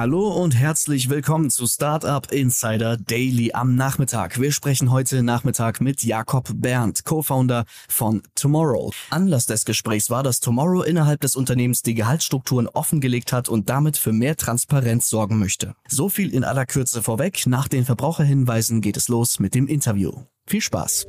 Hallo und herzlich willkommen zu Startup Insider Daily am Nachmittag. Wir sprechen heute Nachmittag mit Jakob Berndt, Co-Founder von Tomorrow. Anlass des Gesprächs war, dass Tomorrow innerhalb des Unternehmens die Gehaltsstrukturen offengelegt hat und damit für mehr Transparenz sorgen möchte. So viel in aller Kürze vorweg. Nach den Verbraucherhinweisen geht es los mit dem Interview. Viel Spaß!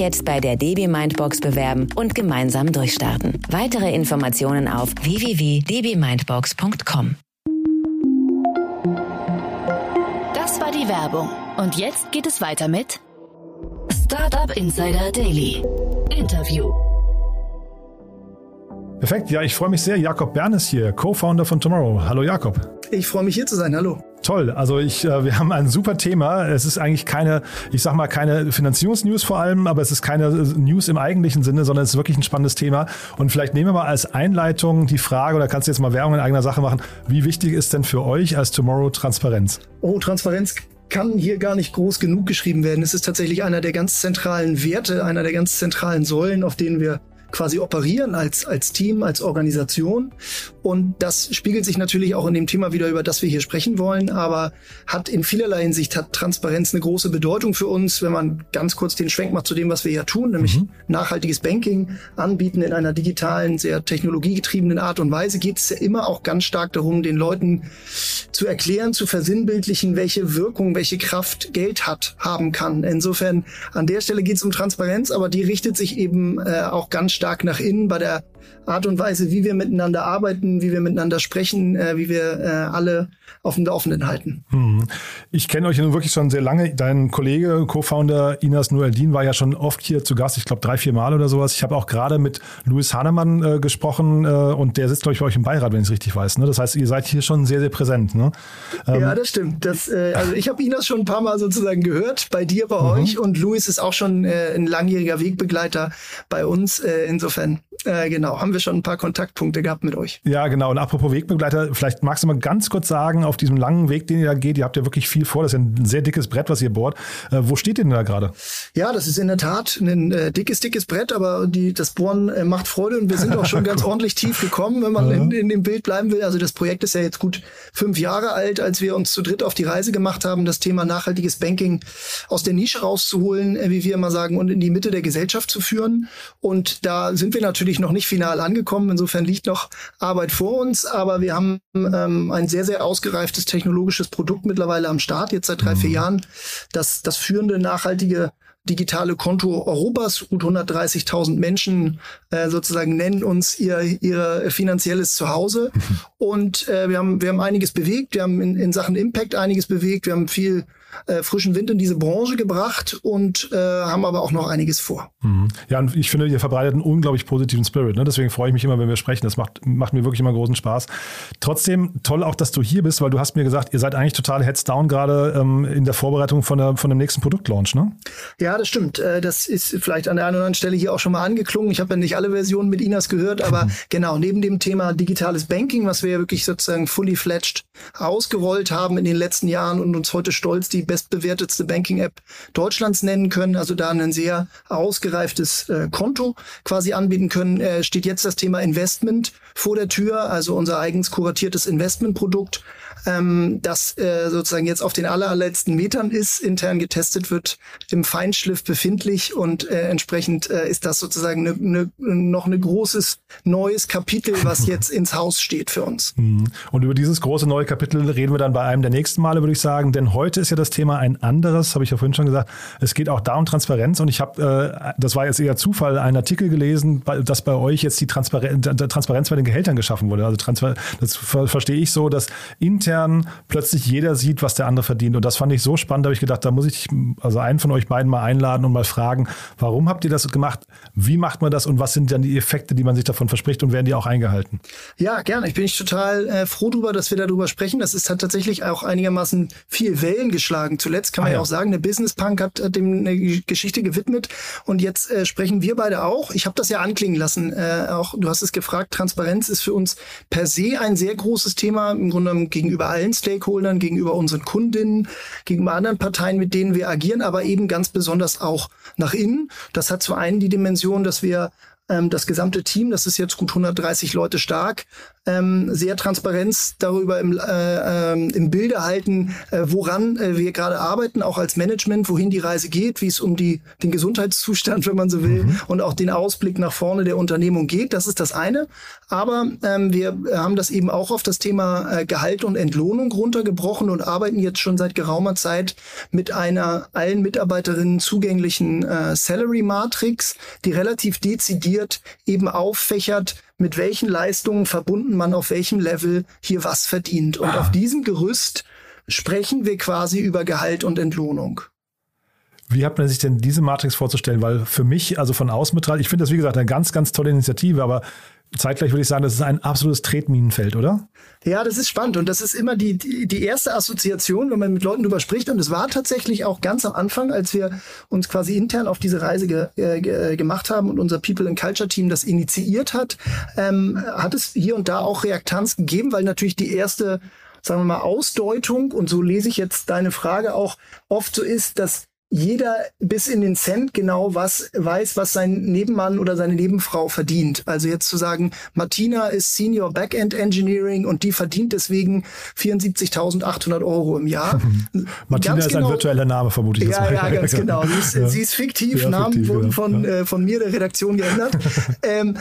jetzt bei der DB Mindbox bewerben und gemeinsam durchstarten. Weitere Informationen auf www.dbmindbox.com. Das war die Werbung. Und jetzt geht es weiter mit Startup Insider Daily. Interview. Perfekt, ja, ich freue mich sehr. Jakob Bern ist hier, Co-Founder von Tomorrow. Hallo Jakob. Ich freue mich hier zu sein. Hallo. Toll, also ich, äh, wir haben ein super Thema. Es ist eigentlich keine, ich sag mal, keine Finanzierungsnews vor allem, aber es ist keine News im eigentlichen Sinne, sondern es ist wirklich ein spannendes Thema. Und vielleicht nehmen wir mal als Einleitung die Frage, oder kannst du jetzt mal Werbung in eigener Sache machen, wie wichtig ist denn für euch als Tomorrow Transparenz? Oh, Transparenz kann hier gar nicht groß genug geschrieben werden. Es ist tatsächlich einer der ganz zentralen Werte, einer der ganz zentralen Säulen, auf denen wir quasi operieren als, als Team, als Organisation. Und das spiegelt sich natürlich auch in dem Thema wieder, über das wir hier sprechen wollen, aber hat in vielerlei Hinsicht hat Transparenz eine große Bedeutung für uns, wenn man ganz kurz den Schwenk macht zu dem, was wir hier tun, nämlich mhm. nachhaltiges Banking anbieten in einer digitalen, sehr technologiegetriebenen Art und Weise, geht es ja immer auch ganz stark darum, den Leuten zu erklären, zu versinnbildlichen, welche Wirkung, welche Kraft Geld hat, haben kann. Insofern an der Stelle geht es um Transparenz, aber die richtet sich eben äh, auch ganz stark nach innen bei der Art und Weise, wie wir miteinander arbeiten, wie wir miteinander sprechen, äh, wie wir äh, alle auf dem Laufenden halten. Hm. Ich kenne euch ja nun wirklich schon sehr lange. Dein Kollege, Co-Founder Inas Noeldin war ja schon oft hier zu Gast, ich glaube drei, vier Mal oder sowas. Ich habe auch gerade mit Louis Hahnemann äh, gesprochen äh, und der sitzt, glaube ich, bei euch im Beirat, wenn ich es richtig weiß. Ne? Das heißt, ihr seid hier schon sehr, sehr präsent. Ne? Ähm, ja, das stimmt. Das, äh, also ich habe Inas schon ein paar Mal sozusagen gehört, bei dir, bei mhm. euch und Louis ist auch schon äh, ein langjähriger Wegbegleiter bei uns. Insofern, äh, genau, haben wir schon ein paar Kontaktpunkte gehabt mit euch. Ja, genau. Und apropos Wegbegleiter, vielleicht magst du mal ganz kurz sagen, auf diesem langen Weg, den ihr da geht, ihr habt ja wirklich viel vor, das ist ja ein sehr dickes Brett, was ihr bohrt. Äh, wo steht ihr denn da gerade? Ja, das ist in der Tat ein äh, dickes, dickes Brett, aber die, das Bohren äh, macht Freude und wir sind auch schon ganz ordentlich tief gekommen, wenn man ja. in, in dem Bild bleiben will. Also das Projekt ist ja jetzt gut fünf Jahre alt, als wir uns zu dritt auf die Reise gemacht haben, das Thema nachhaltiges Banking aus der Nische rauszuholen, äh, wie wir immer sagen, und in die Mitte der Gesellschaft zu führen. Und da sind wir natürlich noch nicht final angekommen. Insofern liegt noch Arbeit vor uns, aber wir haben ähm, ein sehr, sehr ausgereiftes technologisches Produkt mittlerweile am Start, jetzt seit drei, vier mhm. Jahren. Das, das führende nachhaltige digitale Konto Europas. Gut 130.000 Menschen äh, sozusagen nennen uns ihr, ihr finanzielles Zuhause. Und äh, wir, haben, wir haben einiges bewegt. Wir haben in, in Sachen Impact einiges bewegt. Wir haben viel äh, frischen Wind in diese Branche gebracht und äh, haben aber auch noch einiges vor. Mhm. Ja, und ich finde, ihr verbreitet einen unglaublich positiven Spirit. Ne? Deswegen freue ich mich immer, wenn wir sprechen. Das macht, macht mir wirklich immer großen Spaß. Trotzdem toll auch, dass du hier bist, weil du hast mir gesagt, ihr seid eigentlich total heads down gerade ähm, in der Vorbereitung von, der, von dem nächsten Produktlaunch, ne? Ja, das stimmt. Äh, das ist vielleicht an der einen oder anderen Stelle hier auch schon mal angeklungen. Ich habe ja nicht alle Versionen mit Inas gehört, aber mhm. genau, neben dem Thema digitales Banking, was wir ja wirklich sozusagen fully fledged ausgerollt haben in den letzten Jahren und uns heute stolz die bestbewertetste Banking-App Deutschlands nennen können, also da ein sehr ausgereiftes äh, Konto quasi anbieten können, äh, steht jetzt das Thema Investment vor der Tür, also unser eigens kuratiertes Investmentprodukt, ähm, das äh, sozusagen jetzt auf den allerletzten Metern ist, intern getestet wird, im Feinschliff befindlich und äh, entsprechend äh, ist das sozusagen ne, ne, noch ein großes neues Kapitel, was jetzt ins Haus steht für uns. Mhm. Und über dieses große neue Kapitel reden wir dann bei einem der nächsten Male, würde ich sagen, denn heute ist ja das Thema ein anderes, habe ich ja vorhin schon gesagt. Es geht auch da um Transparenz und ich habe, äh, das war jetzt eher Zufall, einen Artikel gelesen, dass bei euch jetzt die Transparenz, Transparenz bei den Gehältern geschaffen wurde. Also Transfer, das verstehe ich so, dass intern plötzlich jeder sieht, was der andere verdient. Und das fand ich so spannend, da habe ich gedacht, da muss ich also einen von euch beiden mal einladen und mal fragen, warum habt ihr das gemacht? Wie macht man das und was sind dann die Effekte, die man sich davon verspricht und werden die auch eingehalten? Ja, gerne. Ich bin ich total äh, froh darüber, dass wir darüber sprechen. Das ist, hat tatsächlich auch einigermaßen viel Wellen geschlagen. Zuletzt kann man ah, ja. ja. auch sagen, der Business Punk hat, hat dem eine Geschichte gewidmet und jetzt äh, sprechen wir beide auch. Ich habe das ja anklingen lassen. Äh, auch du hast es gefragt. Transparenz ist für uns per se ein sehr großes Thema im Grunde genommen gegenüber allen Stakeholdern, gegenüber unseren Kundinnen, gegenüber anderen Parteien, mit denen wir agieren, aber eben ganz besonders auch nach innen. Das hat zum einen die Dimension, dass wir ähm, das gesamte Team, das ist jetzt gut 130 Leute stark, ähm, sehr Transparenz darüber im, äh, äh, im Bilde halten, äh, woran äh, wir gerade arbeiten, auch als Management, wohin die Reise geht, wie es um die, den Gesundheitszustand, wenn man so will, mhm. und auch den Ausblick nach vorne der Unternehmung geht. Das ist das eine. Aber ähm, wir haben das eben auch auf das Thema äh, Gehalt und Entlohnung runtergebrochen und arbeiten jetzt schon seit geraumer Zeit mit einer allen Mitarbeiterinnen zugänglichen äh, Salary Matrix, die relativ dezidiert eben auffächert, mit welchen Leistungen verbunden man auf welchem Level hier was verdient. Und ah. auf diesem Gerüst sprechen wir quasi über Gehalt und Entlohnung. Wie hat man sich denn diese Matrix vorzustellen? Weil für mich, also von außen betrachtet, ich finde das wie gesagt eine ganz, ganz tolle Initiative, aber zeitgleich würde ich sagen, das ist ein absolutes Tretminenfeld, oder? Ja, das ist spannend und das ist immer die, die, erste Assoziation, wenn man mit Leuten drüber spricht. Und es war tatsächlich auch ganz am Anfang, als wir uns quasi intern auf diese Reise äh, ge, gemacht haben und unser People and Culture Team das initiiert hat, ähm, hat es hier und da auch Reaktanz gegeben, weil natürlich die erste sagen wir mal, Ausdeutung, und so lese ich jetzt deine Frage auch, oft so ist, dass jeder bis in den Cent genau was weiß, was sein Nebenmann oder seine Nebenfrau verdient. Also jetzt zu sagen, Martina ist Senior Backend Engineering und die verdient deswegen 74.800 Euro im Jahr. Martina ganz ist genau, ein virtueller Name, vermute ich. Ja, ja, ganz genau. Sie ist, ja. sie ist fiktiv, ja, Namen fiktiv, wurden von, ja. äh, von mir, der Redaktion, geändert. ähm,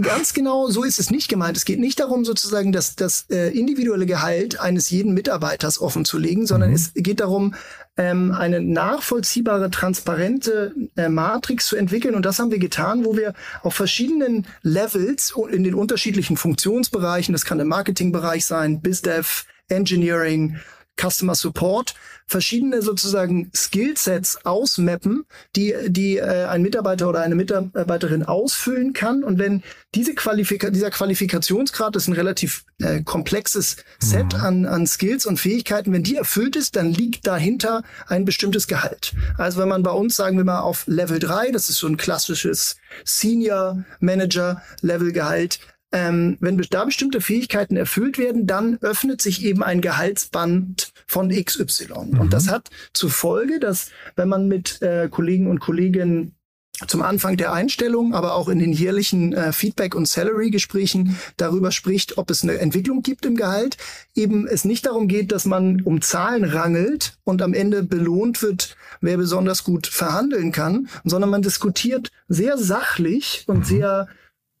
Ganz genau so ist es nicht gemeint. Es geht nicht darum, sozusagen das, das äh, individuelle Gehalt eines jeden Mitarbeiters offen zu legen, sondern mhm. es geht darum, ähm, eine nachvollziehbare, transparente äh, Matrix zu entwickeln. Und das haben wir getan, wo wir auf verschiedenen Levels in den unterschiedlichen Funktionsbereichen, das kann der Marketingbereich sein, BizDev, Engineering, Customer Support verschiedene sozusagen Skillsets ausmappen, die, die äh, ein Mitarbeiter oder eine Mitarbeiterin ausfüllen kann. Und wenn diese Qualifika dieser Qualifikationsgrad ist ein relativ äh, komplexes Set mhm. an, an Skills und Fähigkeiten, wenn die erfüllt ist, dann liegt dahinter ein bestimmtes Gehalt. Also wenn man bei uns, sagen wir mal, auf Level 3, das ist so ein klassisches Senior Manager Level Gehalt, ähm, wenn da bestimmte Fähigkeiten erfüllt werden, dann öffnet sich eben ein Gehaltsband von XY. Mhm. Und das hat zur Folge, dass wenn man mit äh, Kollegen und Kolleginnen zum Anfang der Einstellung, aber auch in den jährlichen äh, Feedback- und Salary-Gesprächen darüber spricht, ob es eine Entwicklung gibt im Gehalt. Eben es nicht darum geht, dass man um Zahlen rangelt und am Ende belohnt wird, wer besonders gut verhandeln kann, sondern man diskutiert sehr sachlich und mhm. sehr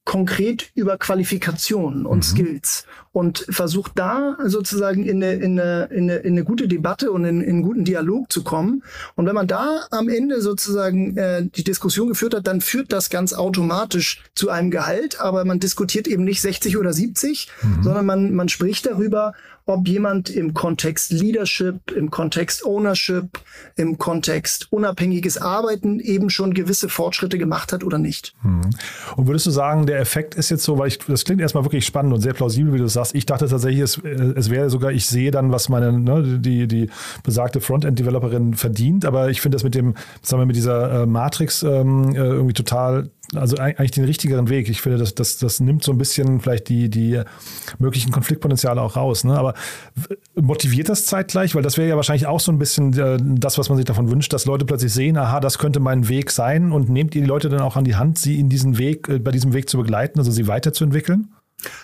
konkret über Qualifikationen und mhm. Skills und versucht da sozusagen in eine, in eine, in eine, in eine gute Debatte und in, in einen guten Dialog zu kommen. Und wenn man da am Ende sozusagen äh, die Diskussion geführt hat, dann führt das ganz automatisch zu einem Gehalt, aber man diskutiert eben nicht 60 oder 70, mhm. sondern man, man spricht darüber, ob jemand im Kontext Leadership, im Kontext Ownership, im Kontext unabhängiges Arbeiten eben schon gewisse Fortschritte gemacht hat oder nicht. Hm. Und würdest du sagen, der Effekt ist jetzt so, weil ich, das klingt erstmal wirklich spannend und sehr plausibel, wie du sagst. Ich dachte tatsächlich, es, es wäre sogar, ich sehe dann, was meine, ne, die, die besagte Frontend-Developerin verdient, aber ich finde das mit dem, sagen wir, mit dieser äh, Matrix ähm, äh, irgendwie total also eigentlich den richtigeren Weg. Ich finde, das, das, das nimmt so ein bisschen vielleicht die, die möglichen Konfliktpotenziale auch raus. Ne? Aber motiviert das zeitgleich? Weil das wäre ja wahrscheinlich auch so ein bisschen äh, das, was man sich davon wünscht, dass Leute plötzlich sehen, aha, das könnte mein Weg sein und nehmt ihr die Leute dann auch an die Hand, sie in diesen Weg, äh, bei diesem Weg zu begleiten, also sie weiterzuentwickeln?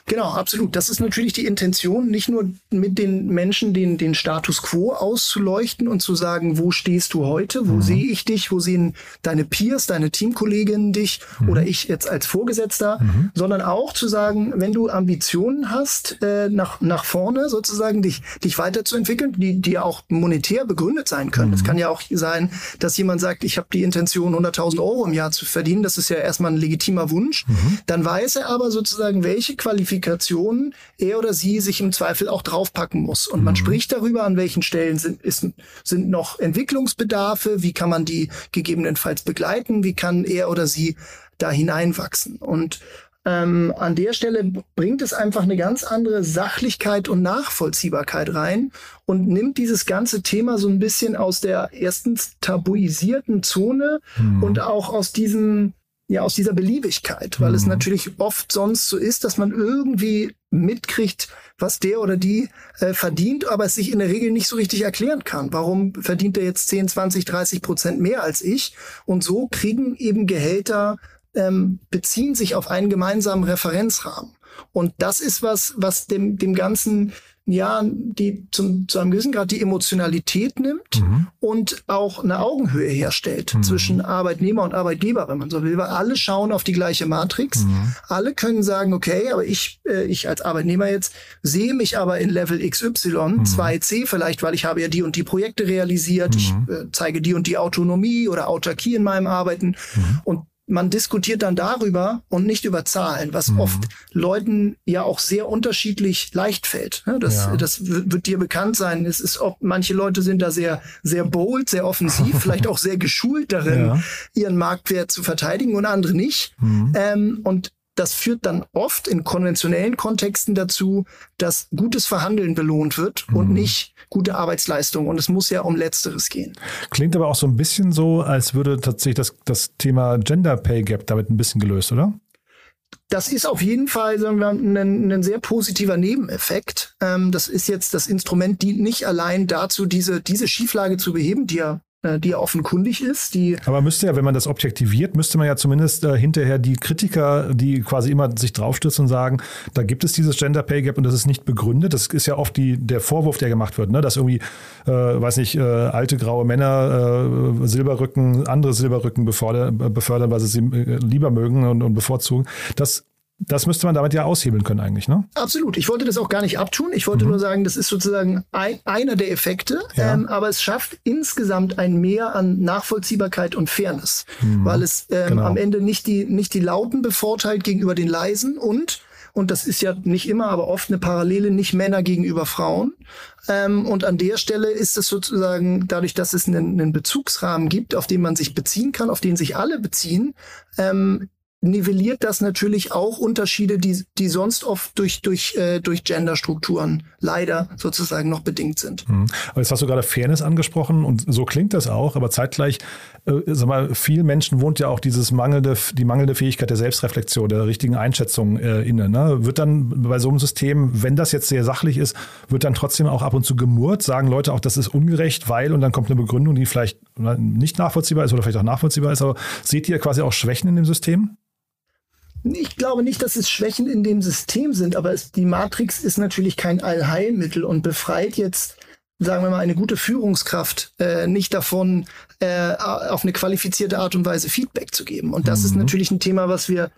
Genau, absolut. Das ist natürlich die Intention, nicht nur mit den Menschen den, den Status quo auszuleuchten und zu sagen, wo stehst du heute, wo mhm. sehe ich dich, wo sehen deine Peers, deine Teamkolleginnen dich mhm. oder ich jetzt als Vorgesetzter, mhm. sondern auch zu sagen, wenn du Ambitionen hast, äh, nach, nach vorne sozusagen dich, dich weiterzuentwickeln, die, die auch monetär begründet sein können. Es mhm. kann ja auch sein, dass jemand sagt, ich habe die Intention, 100.000 Euro im Jahr zu verdienen. Das ist ja erstmal ein legitimer Wunsch. Mhm. Dann weiß er aber sozusagen, welche Qualifikationen er oder sie sich im Zweifel auch draufpacken muss. Und man mhm. spricht darüber, an welchen Stellen sind, ist, sind noch Entwicklungsbedarfe, wie kann man die gegebenenfalls begleiten, wie kann er oder sie da hineinwachsen. Und ähm, an der Stelle bringt es einfach eine ganz andere Sachlichkeit und Nachvollziehbarkeit rein und nimmt dieses ganze Thema so ein bisschen aus der erstens tabuisierten Zone mhm. und auch aus diesem ja aus dieser Beliebigkeit, weil mhm. es natürlich oft sonst so ist, dass man irgendwie mitkriegt, was der oder die äh, verdient, aber es sich in der Regel nicht so richtig erklären kann. Warum verdient er jetzt 10, 20, 30 Prozent mehr als ich? Und so kriegen eben Gehälter ähm, beziehen sich auf einen gemeinsamen Referenzrahmen. Und das ist was, was dem, dem Ganzen ja, die zum, zu einem gewissen Grad die Emotionalität nimmt mhm. und auch eine Augenhöhe herstellt mhm. zwischen Arbeitnehmer und Arbeitgeber, wenn man so will, weil alle schauen auf die gleiche Matrix. Mhm. Alle können sagen, okay, aber ich, äh, ich als Arbeitnehmer jetzt sehe mich aber in Level XY, 2C mhm. vielleicht, weil ich habe ja die und die Projekte realisiert, ich mhm. äh, zeige die und die Autonomie oder Autarkie in meinem Arbeiten mhm. und man diskutiert dann darüber und nicht über Zahlen, was mhm. oft Leuten ja auch sehr unterschiedlich leicht fällt. Ne, das, ja. das wird dir bekannt sein. Es ist auch, manche Leute sind da sehr, sehr bold, sehr offensiv, vielleicht auch sehr geschult darin, ja. ihren Marktwert zu verteidigen und andere nicht. Mhm. Ähm, und das führt dann oft in konventionellen Kontexten dazu, dass gutes Verhandeln belohnt wird mhm. und nicht gute Arbeitsleistung. Und es muss ja um Letzteres gehen. Klingt aber auch so ein bisschen so, als würde tatsächlich das, das Thema Gender Pay Gap damit ein bisschen gelöst, oder? Das ist auf jeden Fall sagen wir, ein, ein sehr positiver Nebeneffekt. Ähm, das ist jetzt das Instrument, dient nicht allein dazu, diese, diese Schieflage zu beheben, die ja die ja offenkundig ist. Die Aber müsste ja, wenn man das objektiviert, müsste man ja zumindest äh, hinterher die Kritiker, die quasi immer sich draufstürzen und sagen, da gibt es dieses Gender Pay Gap und das ist nicht begründet. Das ist ja oft die, der Vorwurf, der gemacht wird, ne? dass irgendwie, äh, weiß nicht, äh, alte graue Männer äh, Silberrücken, andere Silberrücken befördern, befördern weil sie sie äh, lieber mögen und, und bevorzugen. Das das müsste man damit ja aushebeln können eigentlich, ne? Absolut. Ich wollte das auch gar nicht abtun. Ich wollte mhm. nur sagen, das ist sozusagen ein, einer der Effekte, ja. ähm, aber es schafft insgesamt ein Mehr an Nachvollziehbarkeit und Fairness, mhm. weil es ähm, genau. am Ende nicht die, nicht die Lauten bevorteilt gegenüber den Leisen und und das ist ja nicht immer, aber oft eine Parallele, nicht Männer gegenüber Frauen. Ähm, und an der Stelle ist es sozusagen, dadurch, dass es einen, einen Bezugsrahmen gibt, auf den man sich beziehen kann, auf den sich alle beziehen, ähm, nivelliert das natürlich auch Unterschiede, die, die sonst oft durch, durch, äh, durch Genderstrukturen leider sozusagen noch bedingt sind. Mhm. Aber jetzt hast du gerade Fairness angesprochen und so klingt das auch, aber zeitgleich, äh, sag mal, vielen Menschen wohnt ja auch dieses mangelnde, die mangelnde Fähigkeit der Selbstreflexion, der richtigen Einschätzung äh, inne. Ne? Wird dann bei so einem System, wenn das jetzt sehr sachlich ist, wird dann trotzdem auch ab und zu gemurrt, sagen Leute auch, das ist ungerecht, weil und dann kommt eine Begründung, die vielleicht nicht nachvollziehbar ist oder vielleicht auch nachvollziehbar ist, aber seht ihr quasi auch Schwächen in dem System? Ich glaube nicht, dass es Schwächen in dem System sind, aber es, die Matrix ist natürlich kein Allheilmittel und befreit jetzt, sagen wir mal, eine gute Führungskraft äh, nicht davon, äh, auf eine qualifizierte Art und Weise Feedback zu geben. Und das mhm. ist natürlich ein Thema, was wir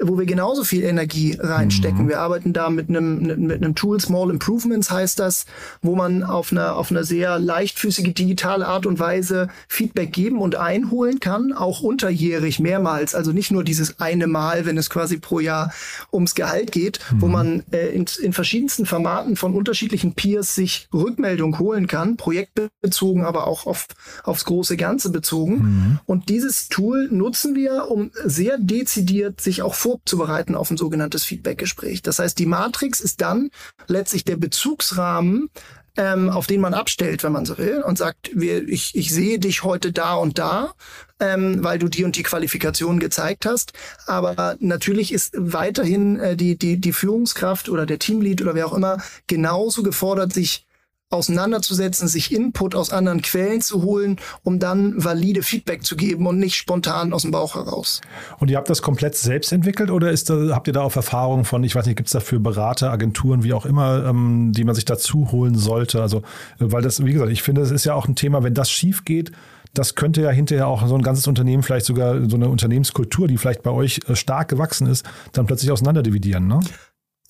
wo wir genauso viel Energie reinstecken. Mhm. Wir arbeiten da mit einem, mit einem Tool, Small Improvements heißt das, wo man auf einer, auf einer sehr leichtfüßige digitale Art und Weise Feedback geben und einholen kann, auch unterjährig mehrmals. Also nicht nur dieses eine Mal, wenn es quasi pro Jahr ums Gehalt geht, mhm. wo man äh, in, in verschiedensten Formaten von unterschiedlichen Peers sich Rückmeldung holen kann, projektbezogen, aber auch auf, aufs große Ganze bezogen. Mhm. Und dieses Tool nutzen wir, um sehr dezidiert sich auch vorzubereiten auf ein sogenanntes Feedbackgespräch. Das heißt, die Matrix ist dann letztlich der Bezugsrahmen, ähm, auf den man abstellt, wenn man so will, und sagt, wir, ich, ich sehe dich heute da und da, ähm, weil du die und die Qualifikation gezeigt hast. Aber natürlich ist weiterhin äh, die, die, die Führungskraft oder der Teamlead oder wer auch immer genauso gefordert, sich auseinanderzusetzen, sich Input aus anderen Quellen zu holen, um dann valide Feedback zu geben und nicht spontan aus dem Bauch heraus. Und ihr habt das komplett selbst entwickelt oder ist da, habt ihr da auch Erfahrungen von, ich weiß nicht, gibt es dafür Berater, Agenturen, wie auch immer, ähm, die man sich dazu holen sollte? Also, weil das, wie gesagt, ich finde, es ist ja auch ein Thema, wenn das schief geht, das könnte ja hinterher auch so ein ganzes Unternehmen, vielleicht sogar so eine Unternehmenskultur, die vielleicht bei euch äh, stark gewachsen ist, dann plötzlich auseinanderdividieren, ne?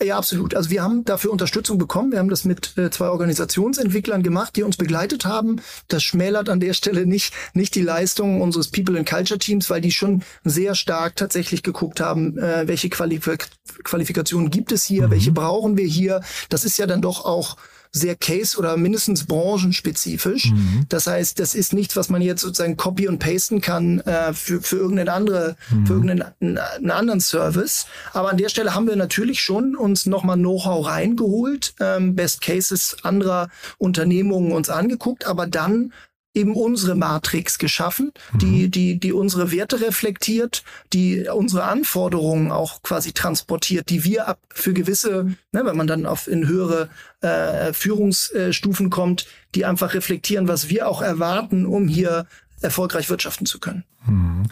Ja, absolut. Also wir haben dafür Unterstützung bekommen. Wir haben das mit äh, zwei Organisationsentwicklern gemacht, die uns begleitet haben. Das schmälert an der Stelle nicht, nicht die Leistung unseres People and Culture Teams, weil die schon sehr stark tatsächlich geguckt haben, äh, welche Qualifik Qualifikationen gibt es hier, mhm. welche brauchen wir hier. Das ist ja dann doch auch sehr case- oder mindestens branchenspezifisch. Mhm. Das heißt, das ist nichts, was man jetzt sozusagen copy und pasten kann äh, für, für irgendeinen andere, mhm. für irgendeinen einen anderen Service. Aber an der Stelle haben wir natürlich schon uns nochmal Know-how reingeholt, ähm, Best Cases anderer Unternehmungen uns angeguckt, aber dann eben unsere Matrix geschaffen, mhm. die, die, die unsere Werte reflektiert, die unsere Anforderungen auch quasi transportiert, die wir ab für gewisse, ne, wenn man dann auf in höhere äh, Führungsstufen kommt, die einfach reflektieren, was wir auch erwarten, um hier erfolgreich wirtschaften zu können. Mhm.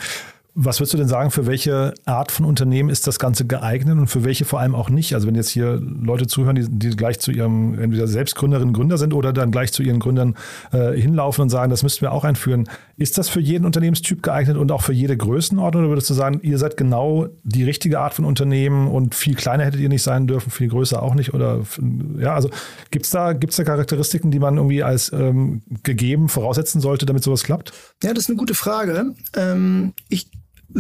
Was würdest du denn sagen, für welche Art von Unternehmen ist das Ganze geeignet und für welche vor allem auch nicht? Also wenn jetzt hier Leute zuhören, die, die gleich zu ihrem entweder Selbstgründerinnen, Gründer sind oder dann gleich zu ihren Gründern äh, hinlaufen und sagen, das müssten wir auch einführen. Ist das für jeden Unternehmenstyp geeignet und auch für jede Größenordnung? Oder würdest du sagen, ihr seid genau die richtige Art von Unternehmen und viel kleiner hättet ihr nicht sein dürfen, viel größer auch nicht? Oder ja, also gibt's da, gibt's da Charakteristiken, die man irgendwie als ähm, gegeben voraussetzen sollte, damit sowas klappt? Ja, das ist eine gute Frage. Ähm, ich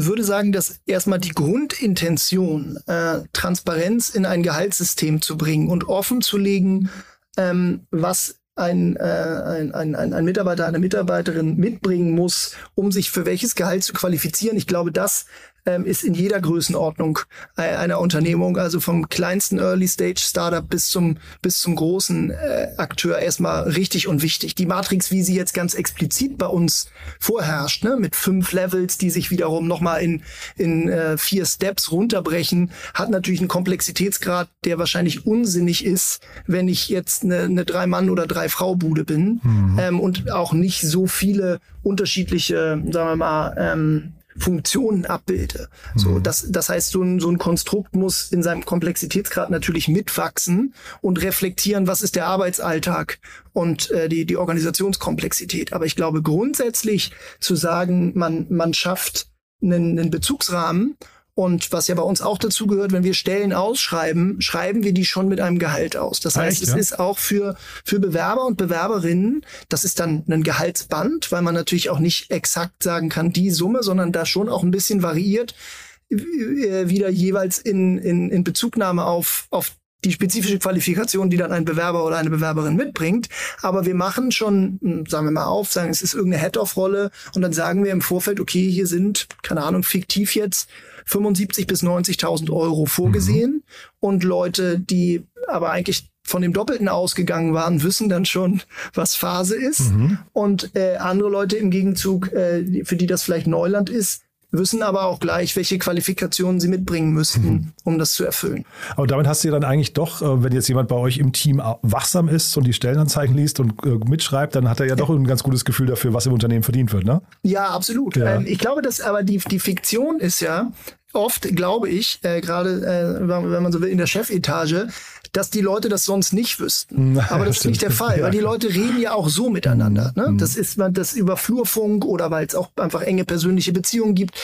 würde sagen, dass erstmal die Grundintention, äh, Transparenz in ein Gehaltssystem zu bringen und offen zu legen, ähm, was ein, äh, ein, ein, ein Mitarbeiter, eine Mitarbeiterin mitbringen muss, um sich für welches Gehalt zu qualifizieren. Ich glaube, das ähm, ist in jeder Größenordnung einer Unternehmung, also vom kleinsten Early Stage Startup bis zum bis zum großen äh, Akteur erstmal richtig und wichtig. Die Matrix, wie sie jetzt ganz explizit bei uns vorherrscht, ne, mit fünf Levels, die sich wiederum nochmal in in äh, vier Steps runterbrechen, hat natürlich einen Komplexitätsgrad, der wahrscheinlich unsinnig ist, wenn ich jetzt eine, eine drei Mann oder drei Frau Bude bin mhm. ähm, und auch nicht so viele unterschiedliche, sagen wir mal ähm, Funktionen abbilde. Mhm. So, das, das heißt, so ein, so ein Konstrukt muss in seinem Komplexitätsgrad natürlich mitwachsen und reflektieren, was ist der Arbeitsalltag und äh, die, die Organisationskomplexität. Aber ich glaube grundsätzlich zu sagen, man, man schafft einen, einen Bezugsrahmen und was ja bei uns auch dazu gehört, wenn wir Stellen ausschreiben, schreiben wir die schon mit einem Gehalt aus. Das heißt, Echt, es ja? ist auch für, für Bewerber und Bewerberinnen, das ist dann ein Gehaltsband, weil man natürlich auch nicht exakt sagen kann, die Summe, sondern da schon auch ein bisschen variiert, äh, wieder jeweils in, in, in Bezugnahme auf, auf die spezifische Qualifikation, die dann ein Bewerber oder eine Bewerberin mitbringt. Aber wir machen schon, hm, sagen wir mal auf, sagen, es ist irgendeine Head-Off-Rolle und dann sagen wir im Vorfeld, okay, hier sind, keine Ahnung, fiktiv jetzt 75 bis 90.000 Euro vorgesehen mhm. und Leute, die aber eigentlich von dem Doppelten ausgegangen waren, wissen dann schon, was Phase ist. Mhm. Und äh, andere Leute im Gegenzug, äh, für die das vielleicht Neuland ist, wissen aber auch gleich, welche Qualifikationen sie mitbringen müssten, mhm. um das zu erfüllen. Aber damit hast du ja dann eigentlich doch, äh, wenn jetzt jemand bei euch im Team wachsam ist und die Stellenanzeigen liest und äh, mitschreibt, dann hat er ja doch ein ganz gutes Gefühl dafür, was im Unternehmen verdient wird, ne? Ja, absolut. Ja. Ähm, ich glaube, dass aber die, die Fiktion ist ja, oft, glaube ich, äh, gerade äh, wenn man so will, in der Chefetage, dass die Leute das sonst nicht wüssten. Aber das ist nicht der Fall, weil die Leute reden ja auch so miteinander. Ne? Mhm. Das ist man das über Flurfunk oder weil es auch einfach enge persönliche Beziehungen gibt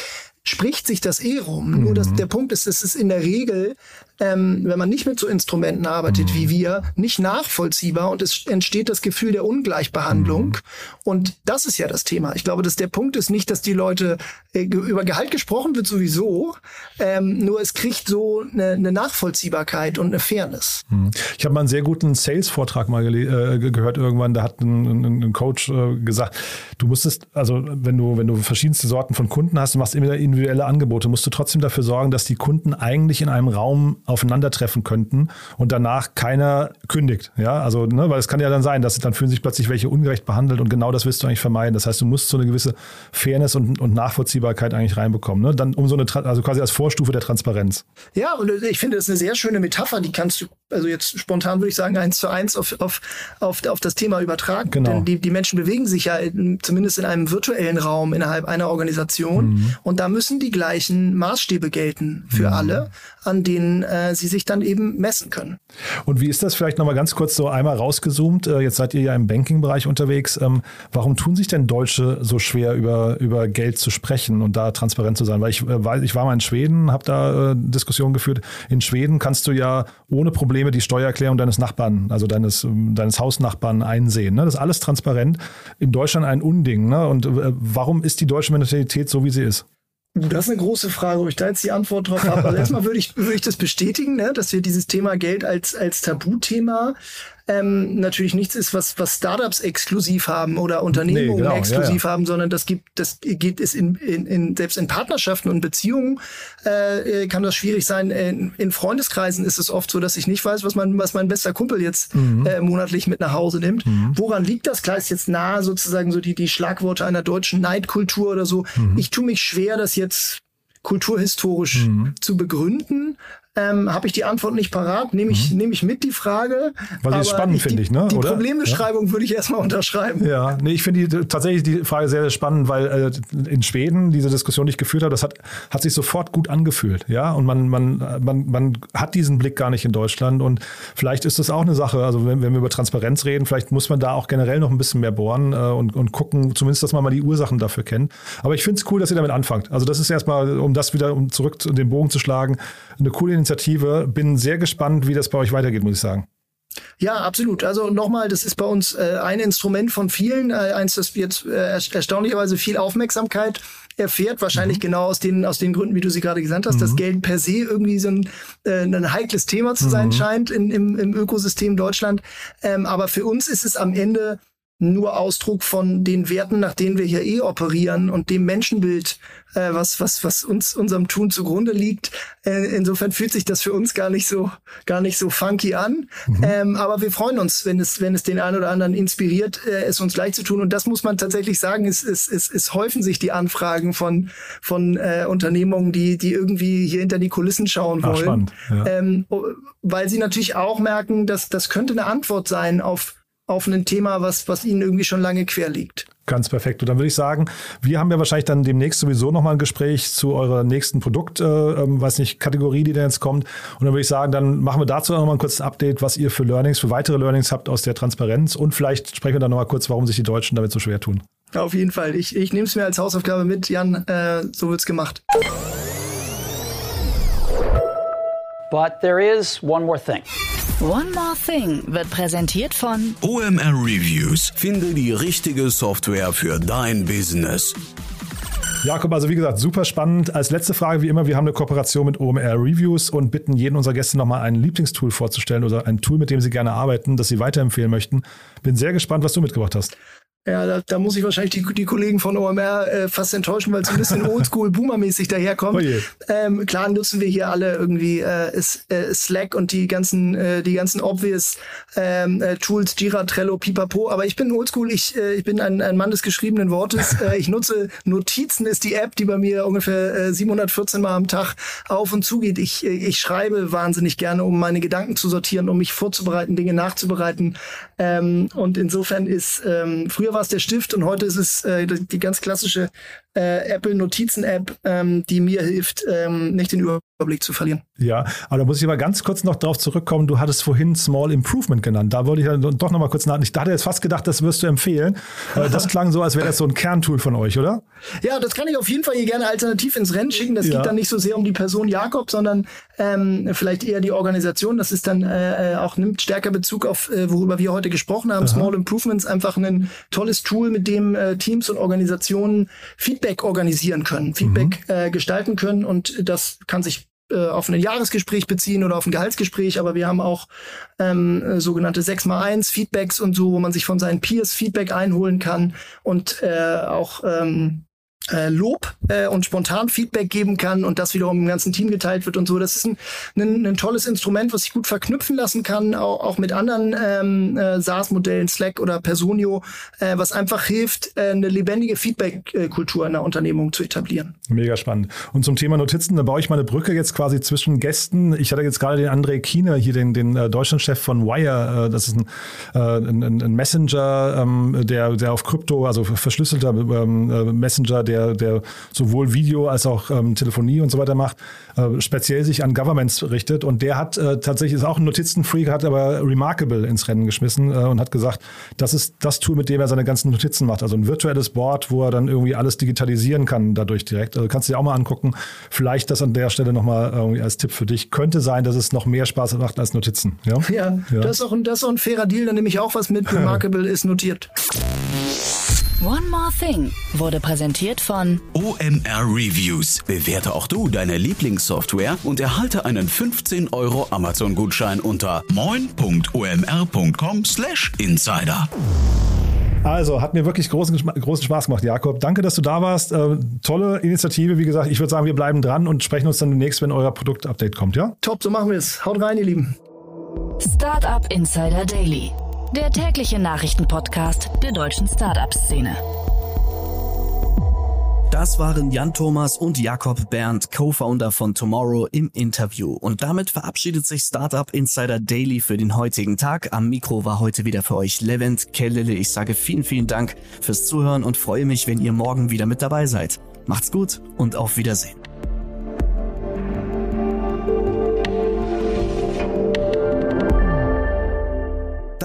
spricht sich das eh rum. Mhm. Nur dass der Punkt ist, es ist in der Regel ähm, wenn man nicht mit so Instrumenten arbeitet mhm. wie wir, nicht nachvollziehbar und es entsteht das Gefühl der Ungleichbehandlung. Mhm. Und das ist ja das Thema. Ich glaube, dass der Punkt ist nicht, dass die Leute äh, über Gehalt gesprochen wird sowieso, ähm, nur es kriegt so eine, eine Nachvollziehbarkeit und eine Fairness. Mhm. Ich habe mal einen sehr guten Sales-Vortrag mal äh, gehört irgendwann. Da hat ein, ein, ein Coach äh, gesagt, du musstest, also wenn du wenn du verschiedenste Sorten von Kunden hast, du machst immer individuelle Angebote, musst du trotzdem dafür sorgen, dass die Kunden eigentlich in einem Raum aufeinandertreffen könnten und danach keiner kündigt. Ja, also, ne, weil es kann ja dann sein, dass dann fühlen sich plötzlich welche ungerecht behandelt und genau das willst du eigentlich vermeiden. Das heißt, du musst so eine gewisse Fairness und, und Nachvollziehbarkeit eigentlich reinbekommen. Ne? Dann um so eine, also quasi als Vorstufe der Transparenz. Ja, und ich finde, das ist eine sehr schöne Metapher, die kannst du also jetzt spontan würde ich sagen, eins zu eins auf, auf, auf, auf das Thema übertragen. Genau. Denn die, die Menschen bewegen sich ja in, zumindest in einem virtuellen Raum innerhalb einer Organisation. Mhm. Und da müssen die gleichen Maßstäbe gelten für mhm. alle, an denen äh, sie sich dann eben messen können. Und wie ist das vielleicht nochmal ganz kurz so einmal rausgezoomt? Äh, jetzt seid ihr ja im Banking-Bereich unterwegs. Ähm, warum tun sich denn Deutsche so schwer, über, über Geld zu sprechen und da transparent zu sein? Weil ich, äh, ich war mal in Schweden, habe da äh, Diskussionen geführt. In Schweden kannst du ja ohne Probleme die Steuererklärung deines Nachbarn, also deines, deines Hausnachbarn einsehen. Ne? Das ist alles transparent. In Deutschland ein Unding. Ne? Und äh, warum ist die deutsche Mentalität so, wie sie ist? Das ist eine große Frage, ob ich da jetzt die Antwort drauf habe. Also erstmal würde ich, würde ich das bestätigen, ne, dass wir dieses Thema Geld als, als Tabuthema ähm, natürlich nichts ist, was, was Startups exklusiv haben oder Unternehmungen nee, genau, exklusiv ja, ja. haben, sondern das gibt, das geht es in, in, in, selbst in Partnerschaften und Beziehungen äh, kann das schwierig sein. In, in Freundeskreisen ist es oft so, dass ich nicht weiß, was mein, was mein bester Kumpel jetzt mhm. äh, monatlich mit nach Hause nimmt. Mhm. Woran liegt das? Klar ist jetzt nahe sozusagen so die, die Schlagworte einer deutschen Neidkultur oder so. Mhm. Ich tue mich schwer, das jetzt kulturhistorisch mhm. zu begründen ähm, habe ich die Antwort nicht parat, nehme ich, mhm. nehme ich mit die Frage. Weil die spannend, finde ich, ne? Die Oder? Problembeschreibung ja? würde ich erstmal unterschreiben. Ja, nee, ich finde die, tatsächlich die Frage sehr, sehr spannend, weil äh, in Schweden diese Diskussion, die ich geführt habe, das hat, hat sich sofort gut angefühlt. Ja, und man, man, man, man hat diesen Blick gar nicht in Deutschland. Und vielleicht ist das auch eine Sache, also wenn, wenn wir über Transparenz reden, vielleicht muss man da auch generell noch ein bisschen mehr bohren äh, und, und gucken, zumindest, dass man mal die Ursachen dafür kennt. Aber ich finde es cool, dass ihr damit anfangt. Also das ist erstmal, um das wieder um zurück den Bogen zu schlagen, eine coole Initiative. Bin sehr gespannt, wie das bei euch weitergeht, muss ich sagen. Ja, absolut. Also nochmal, das ist bei uns äh, ein Instrument von vielen, äh, eins, das jetzt äh, erstaunlicherweise viel Aufmerksamkeit erfährt, wahrscheinlich mhm. genau aus den, aus den Gründen, wie du sie gerade gesagt hast, mhm. dass Geld per se irgendwie so ein, äh, ein heikles Thema zu sein mhm. scheint in, im, im Ökosystem Deutschland. Ähm, aber für uns ist es am Ende nur Ausdruck von den Werten, nach denen wir hier eh operieren und dem Menschenbild, äh, was, was, was uns unserem Tun zugrunde liegt. Äh, insofern fühlt sich das für uns gar nicht so, gar nicht so funky an. Mhm. Ähm, aber wir freuen uns, wenn es, wenn es den einen oder anderen inspiriert, äh, es uns gleich zu tun. Und das muss man tatsächlich sagen, es, es, es, es häufen sich die Anfragen von, von äh, Unternehmungen, die, die irgendwie hier hinter die Kulissen schauen wollen. Ach, spannend, ja. ähm, weil sie natürlich auch merken, dass das könnte eine Antwort sein auf auf ein Thema, was, was Ihnen irgendwie schon lange quer liegt. Ganz perfekt. Und dann würde ich sagen, wir haben ja wahrscheinlich dann demnächst sowieso nochmal ein Gespräch zu eurer nächsten Produkt, äh, ähm, weiß nicht, Kategorie, die da jetzt kommt. Und dann würde ich sagen, dann machen wir dazu nochmal ein kurzes Update, was ihr für Learnings, für weitere Learnings habt aus der Transparenz. Und vielleicht sprechen wir dann nochmal kurz, warum sich die Deutschen damit so schwer tun. Auf jeden Fall. Ich, ich nehme es mir als Hausaufgabe mit, Jan. Äh, so wird's gemacht. But there is one more thing. One More Thing wird präsentiert von OMR Reviews. Finde die richtige Software für dein Business. Jakob, also wie gesagt, super spannend. Als letzte Frage, wie immer, wir haben eine Kooperation mit OMR Reviews und bitten jeden unserer Gäste nochmal ein Lieblingstool vorzustellen oder ein Tool, mit dem sie gerne arbeiten, das sie weiterempfehlen möchten. Bin sehr gespannt, was du mitgebracht hast. Ja, da, da muss ich wahrscheinlich die, die Kollegen von OMR äh, fast enttäuschen, weil es ein bisschen oldschool-boomermäßig daherkommt. Oh ähm, klar nutzen wir hier alle irgendwie äh, ist, äh, Slack und die ganzen, äh, die ganzen obvious ähm, äh, Tools, Jira, Trello, Pipapo. Aber ich bin oldschool, ich, äh, ich bin ein, ein Mann des geschriebenen Wortes. Äh, ich nutze Notizen, ist die App, die bei mir ungefähr äh, 714 Mal am Tag auf und zugeht. Ich, äh, ich schreibe wahnsinnig gerne, um meine Gedanken zu sortieren, um mich vorzubereiten, Dinge nachzubereiten. Ähm, und insofern ist ähm, früher war es der Stift und heute ist es äh, die ganz klassische äh, Apple Notizen App, ähm, die mir hilft, ähm, nicht den Überblick zu verlieren. Ja, aber da muss ich aber ganz kurz noch drauf zurückkommen. Du hattest vorhin Small Improvement genannt. Da wollte ich doch noch mal kurz nach. Ich dachte jetzt fast gedacht, das wirst du empfehlen. das klang so, als wäre das so ein Kerntool von euch, oder? Ja, das kann ich auf jeden Fall hier gerne alternativ ins Rennen schicken. Das ja. geht dann nicht so sehr um die Person Jakob, sondern ähm, vielleicht eher die Organisation. Das ist dann äh, äh auch nimmt stärker Bezug auf, äh, worüber wir heute gesprochen haben. Aha. Small Improvements einfach ein tolles Tool, mit dem äh, Teams und Organisationen Feedback Feedback organisieren können, Feedback mhm. äh, gestalten können und das kann sich äh, auf ein Jahresgespräch beziehen oder auf ein Gehaltsgespräch, aber wir haben auch ähm, sogenannte 6x1 Feedbacks und so, wo man sich von seinen Peers Feedback einholen kann und äh, auch ähm, äh, Lob äh, und spontan Feedback geben kann und das wiederum im ganzen Team geteilt wird und so. Das ist ein, ein, ein tolles Instrument, was sich gut verknüpfen lassen kann, auch, auch mit anderen ähm, äh, SaaS-Modellen, Slack oder Personio, äh, was einfach hilft, äh, eine lebendige Feedback-Kultur in der Unternehmung zu etablieren. Mega spannend. Und zum Thema Notizen, da baue ich mal eine Brücke jetzt quasi zwischen Gästen. Ich hatte jetzt gerade den André Kiener hier, den, den äh, Deutschlandchef von Wire. Äh, das ist ein, äh, ein, ein Messenger, ähm, der, der auf Krypto, also verschlüsselter ähm, äh, Messenger, der, der sowohl Video als auch ähm, Telefonie und so weiter macht, äh, speziell sich an Governments richtet. Und der hat äh, tatsächlich, ist auch ein Notizenfreak, hat aber Remarkable ins Rennen geschmissen äh, und hat gesagt, das ist das Tool, mit dem er seine ganzen Notizen macht. Also ein virtuelles Board, wo er dann irgendwie alles digitalisieren kann dadurch direkt. Also kannst du dir auch mal angucken. Vielleicht das an der Stelle nochmal irgendwie als Tipp für dich. Könnte sein, dass es noch mehr Spaß macht als Notizen. Ja, ja, ja. Das, ist auch ein, das ist auch ein fairer Deal. Dann nehme ich auch was mit. Remarkable ist notiert. One More Thing wurde präsentiert von OMR Reviews. Bewerte auch du deine Lieblingssoftware und erhalte einen 15 Euro Amazon-Gutschein unter moin.omr.com/insider. Also, hat mir wirklich großen, großen Spaß gemacht, Jakob. Danke, dass du da warst. Äh, tolle Initiative. Wie gesagt, ich würde sagen, wir bleiben dran und sprechen uns dann demnächst, wenn euer Produktupdate kommt, ja? Top, so machen wir es. Haut rein, ihr Lieben. Startup Insider Daily der tägliche Nachrichtenpodcast der deutschen Startup-Szene. Das waren Jan Thomas und Jakob Berndt, Co-Founder von Tomorrow im Interview. Und damit verabschiedet sich Startup Insider Daily für den heutigen Tag. Am Mikro war heute wieder für euch Levent Kellele. Ich sage vielen, vielen Dank fürs Zuhören und freue mich, wenn ihr morgen wieder mit dabei seid. Macht's gut und auf Wiedersehen.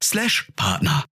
slash Partner.